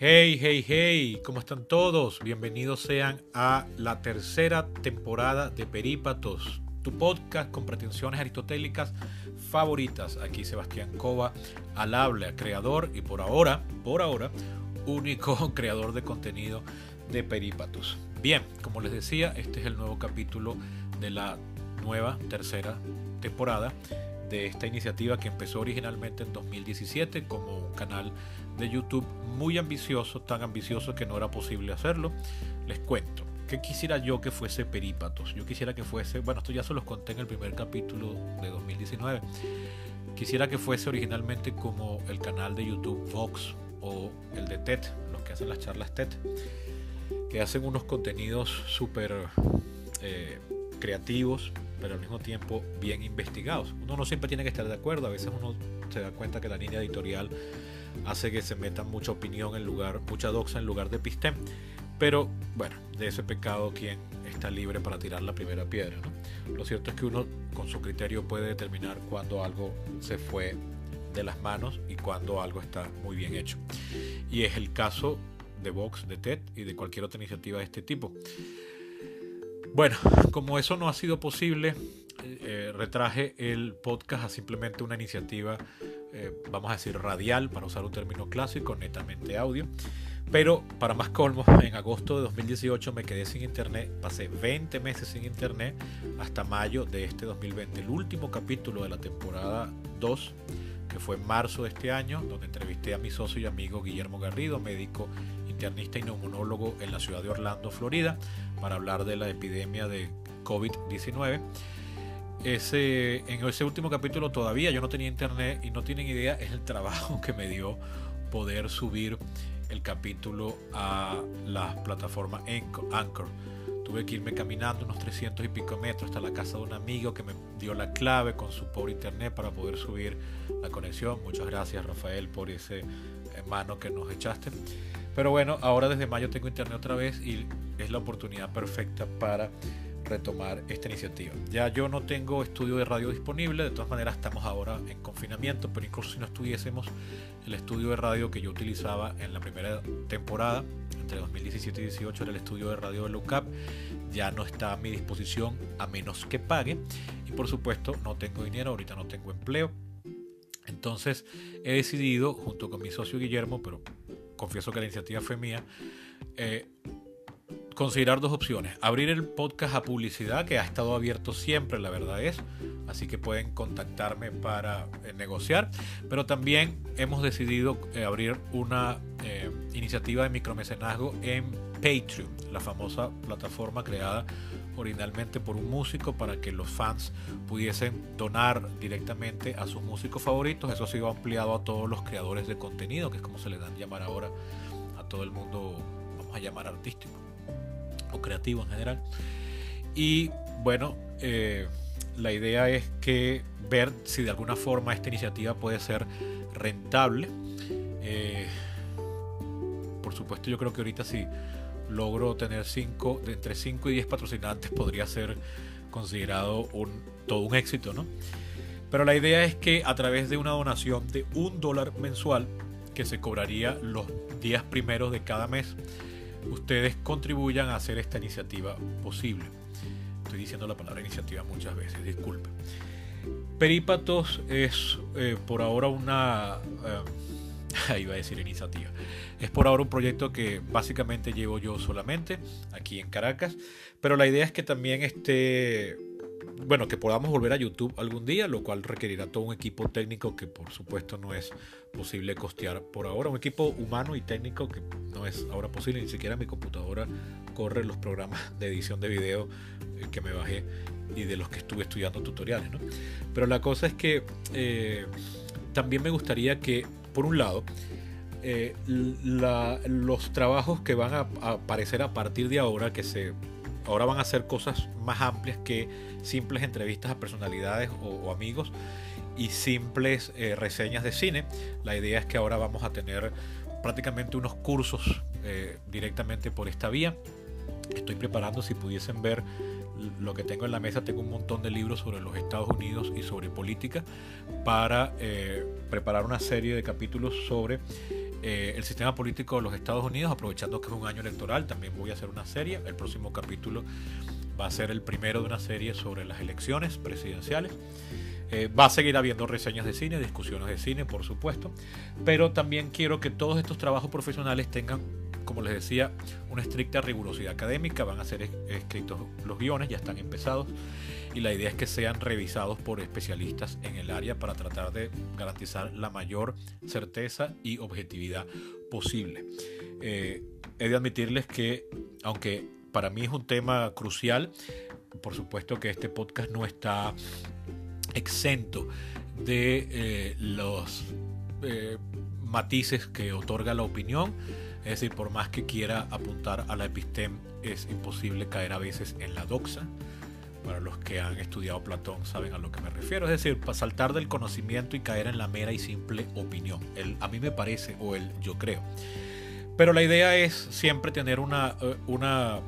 Hey, hey, hey, ¿cómo están todos? Bienvenidos sean a la tercera temporada de Perípatos, tu podcast con pretensiones aristotélicas favoritas. Aquí Sebastián Cova, al habla, creador y por ahora, por ahora, único creador de contenido de Perípatos. Bien, como les decía, este es el nuevo capítulo de la nueva tercera temporada de esta iniciativa que empezó originalmente en 2017 como un canal de YouTube muy ambicioso, tan ambicioso que no era posible hacerlo. Les cuento. ¿Qué quisiera yo que fuese Perípatos? Yo quisiera que fuese, bueno, esto ya se los conté en el primer capítulo de 2019. Quisiera que fuese originalmente como el canal de YouTube Vox o el de TED, los que hacen las charlas TED, que hacen unos contenidos súper eh, creativos, pero al mismo tiempo bien investigados. Uno no siempre tiene que estar de acuerdo, a veces uno se da cuenta que la línea editorial hace que se meta mucha opinión en lugar, mucha doxa en lugar de pistén. Pero bueno, de ese pecado, ¿quién está libre para tirar la primera piedra? Lo cierto es que uno con su criterio puede determinar cuando algo se fue de las manos y cuando algo está muy bien hecho. Y es el caso de Vox, de TED y de cualquier otra iniciativa de este tipo. Bueno, como eso no ha sido posible, eh, retraje el podcast a simplemente una iniciativa, eh, vamos a decir, radial, para usar un término clásico, netamente audio. Pero para más colmo, en agosto de 2018 me quedé sin internet, pasé 20 meses sin internet hasta mayo de este 2020, el último capítulo de la temporada 2, que fue en marzo de este año, donde entrevisté a mi socio y amigo Guillermo Garrido, médico internista y neumonólogo en la ciudad de Orlando, Florida, para hablar de la epidemia de COVID-19. Ese, en ese último capítulo todavía yo no tenía internet y no tienen idea el trabajo que me dio poder subir el capítulo a la plataforma Anchor. Tuve que irme caminando unos 300 y pico metros hasta la casa de un amigo que me dio la clave con su pobre internet para poder subir la conexión. Muchas gracias Rafael por ese mano que nos echaste. Pero bueno, ahora desde mayo tengo internet otra vez y es la oportunidad perfecta para retomar esta iniciativa. Ya yo no tengo estudio de radio disponible, de todas maneras estamos ahora en confinamiento, pero incluso si no estuviésemos, el estudio de radio que yo utilizaba en la primera temporada, entre 2017 y 2018, era el estudio de radio de LUCAP, ya no está a mi disposición a menos que pague. Y por supuesto, no tengo dinero, ahorita no tengo empleo. Entonces he decidido, junto con mi socio Guillermo, pero confieso que la iniciativa fue mía, eh, considerar dos opciones. Abrir el podcast a publicidad, que ha estado abierto siempre, la verdad es. Así que pueden contactarme para eh, negociar. Pero también hemos decidido eh, abrir una iniciativa de micromecenazgo en Patreon, la famosa plataforma creada originalmente por un músico para que los fans pudiesen donar directamente a sus músicos favoritos. Eso ha sido ampliado a todos los creadores de contenido, que es como se le dan llamar ahora a todo el mundo, vamos a llamar artístico o creativo en general. Y bueno, eh, la idea es que ver si de alguna forma esta iniciativa puede ser rentable. Eh, por supuesto, yo creo que ahorita si logro tener cinco, de entre 5 y 10 patrocinantes podría ser considerado un, todo un éxito, ¿no? Pero la idea es que a través de una donación de un dólar mensual que se cobraría los días primeros de cada mes, ustedes contribuyan a hacer esta iniciativa posible. Estoy diciendo la palabra iniciativa muchas veces, disculpen. Perípatos es eh, por ahora una... Eh, iba a decir iniciativa. Es por ahora un proyecto que básicamente llevo yo solamente aquí en Caracas, pero la idea es que también esté bueno, que podamos volver a YouTube algún día, lo cual requerirá todo un equipo técnico que por supuesto no es posible costear por ahora. Un equipo humano y técnico que no es ahora posible, ni siquiera mi computadora corre los programas de edición de video eh, que me bajé y de los que estuve estudiando tutoriales. ¿no? Pero la cosa es que eh, también me gustaría que, por un lado, eh, los trabajos que van a, aparecer a partir de ahora, que se ahora van a ser cosas más amplias que simples entrevistas a personalidades o, amigos y simples eh, reseñas de cine. La idea es que ahora vamos a tener prácticamente unos cursos eh, directamente por esta vía. Estoy preparando, si pudiesen ver lo que tengo en la mesa, tengo un montón de libros sobre los Estados Unidos y sobre política para eh, preparar una serie de capítulos sobre eh, el sistema político de los Estados Unidos, aprovechando que es un año electoral, también voy a hacer una serie. El próximo capítulo va a ser el primero de una serie sobre las elecciones presidenciales. Eh, va a seguir habiendo reseñas de cine, discusiones de cine, por supuesto, pero también quiero que todos estos trabajos profesionales tengan, como les decía, una estricta rigurosidad académica. Van a ser escritos los guiones, ya están empezados, y la idea es que sean revisados por especialistas en el área para tratar de garantizar la mayor certeza y objetividad posible. Eh, he de admitirles que, aunque para mí es un tema crucial, por supuesto que este podcast no está exento de eh, los eh, matices que otorga la opinión. Es decir, por más que quiera apuntar a la epistem, es imposible caer a veces en la doxa. Para los que han estudiado Platón saben a lo que me refiero. Es decir, para saltar del conocimiento y caer en la mera y simple opinión. El a mí me parece o el yo creo. Pero la idea es siempre tener una, eh, una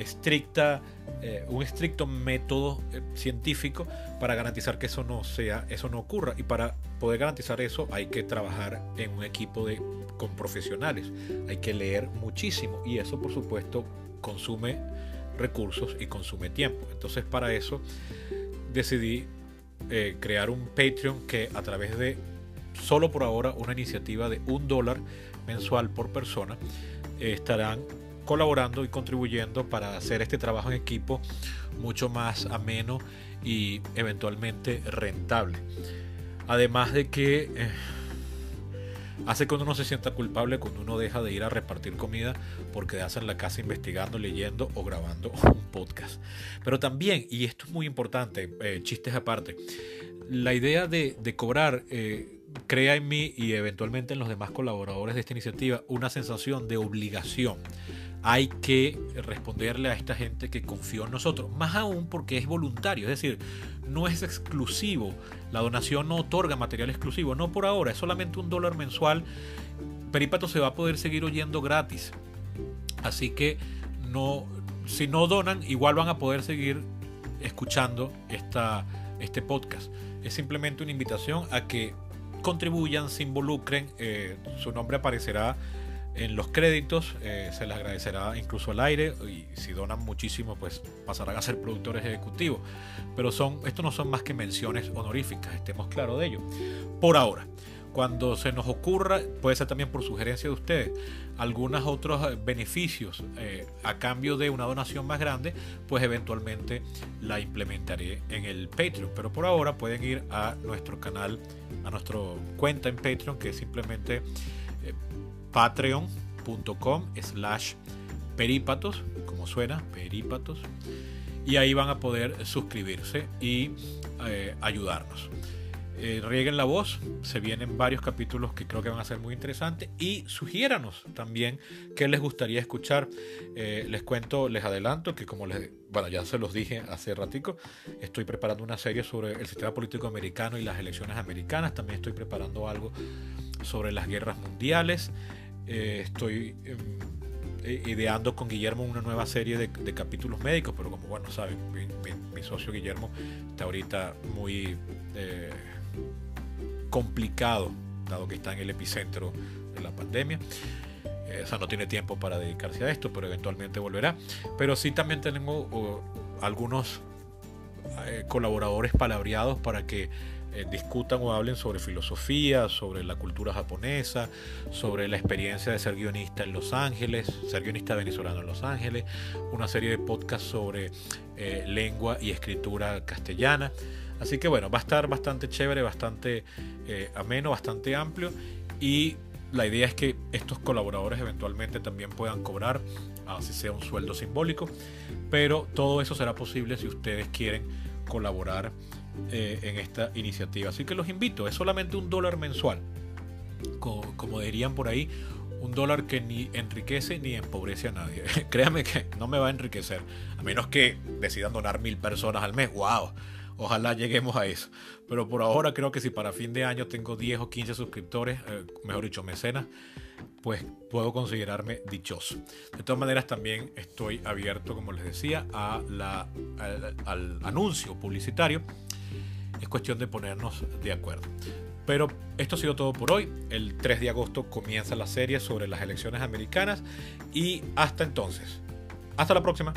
estricta, eh, un estricto método eh, científico para garantizar que eso no sea, eso no ocurra. Y para poder garantizar eso hay que trabajar en un equipo de, con profesionales. Hay que leer muchísimo y eso por supuesto consume recursos y consume tiempo. Entonces para eso decidí eh, crear un Patreon que a través de solo por ahora una iniciativa de un dólar mensual por persona estarán colaborando y contribuyendo para hacer este trabajo en equipo mucho más ameno y eventualmente rentable. Además de que eh, hace que uno no se sienta culpable cuando uno deja de ir a repartir comida porque hace en la casa investigando, leyendo o grabando un podcast. Pero también, y esto es muy importante, eh, chistes aparte, la idea de, cobrar... Eh, crea en mí y eventualmente en los demás colaboradores de esta iniciativa una sensación de obligación hay que responderle a esta gente que confió en nosotros, más aún porque es voluntario, es decir, no es exclusivo, la donación no otorga material exclusivo, no por ahora, es solamente un dólar mensual, Perípato se va a poder seguir oyendo gratis, así que no, si no donan, igual van a poder seguir escuchando esta, este podcast. Es simplemente una invitación a que contribuyan, se involucren, eh, su nombre aparecerá en los créditos eh, se les agradecerá incluso al aire y si donan muchísimo pues pasarán a ser productores ejecutivos. Pero son, esto no son más que menciones honoríficas, estemos claros de ello. Por ahora, cuando se nos ocurra, puede ser también por sugerencia de ustedes, algunos otros eh, beneficios eh, a cambio de una donación más grande, pues eventualmente la implementaré en el Patreon. Pero por ahora pueden ir a nuestro canal, a nuestra cuenta en Patreon, que es simplemente patreon.com slash perípatos, como suena, perípatos, y ahí van a poder suscribirse y eh, ayudarnos. Eh, rieguen la voz, se vienen varios capítulos que creo que van a ser muy interesantes y sugiéranos también qué les gustaría escuchar. Eh, les cuento, les adelanto que como les, bueno, ya se los dije hace ratico, estoy preparando una serie sobre el sistema político americano y las elecciones americanas, también estoy preparando algo sobre las guerras mundiales. Eh, estoy em, eh, ideando con Guillermo una nueva serie de, capítulos médicos, pero como bueno saben, mi, socio Guillermo está ahorita muy eh, complicado, dado que está en el epicentro de la pandemia. O sea, no tiene tiempo para dedicarse a esto, pero eventualmente volverá. Pero sí también tenemos algunos colaboradores palabreados para que eh, discutan o hablen sobre filosofía, sobre la cultura japonesa, sobre la experiencia de ser guionista en Los Ángeles, ser guionista venezolano en Los Ángeles, una serie de podcasts sobre eh, lengua y escritura castellana. Así que bueno, va a estar bastante chévere, bastante eh, ameno, bastante amplio y la idea es que estos colaboradores eventualmente también puedan cobrar, así sea un sueldo simbólico, pero todo eso será posible si ustedes quieren colaborar eh, en esta iniciativa. Así que los invito, es solamente un dólar mensual. Como, dirían por ahí, un dólar que ni enriquece ni empobrece a nadie. Créame que no me va a enriquecer, a menos que decidan donar mil personas al mes. ¡Wow! Ojalá lleguemos a eso. Pero por ahora creo que si para fin de año tengo 10 o 15 suscriptores, eh, mejor dicho, mecenas, pues puedo considerarme dichoso. De todas maneras, también estoy abierto, como les decía, a la, al anuncio publicitario es cuestión de ponernos de acuerdo. Pero esto ha sido todo por hoy. El 3 de agosto comienza la serie sobre las elecciones americanas y hasta entonces. Hasta la próxima.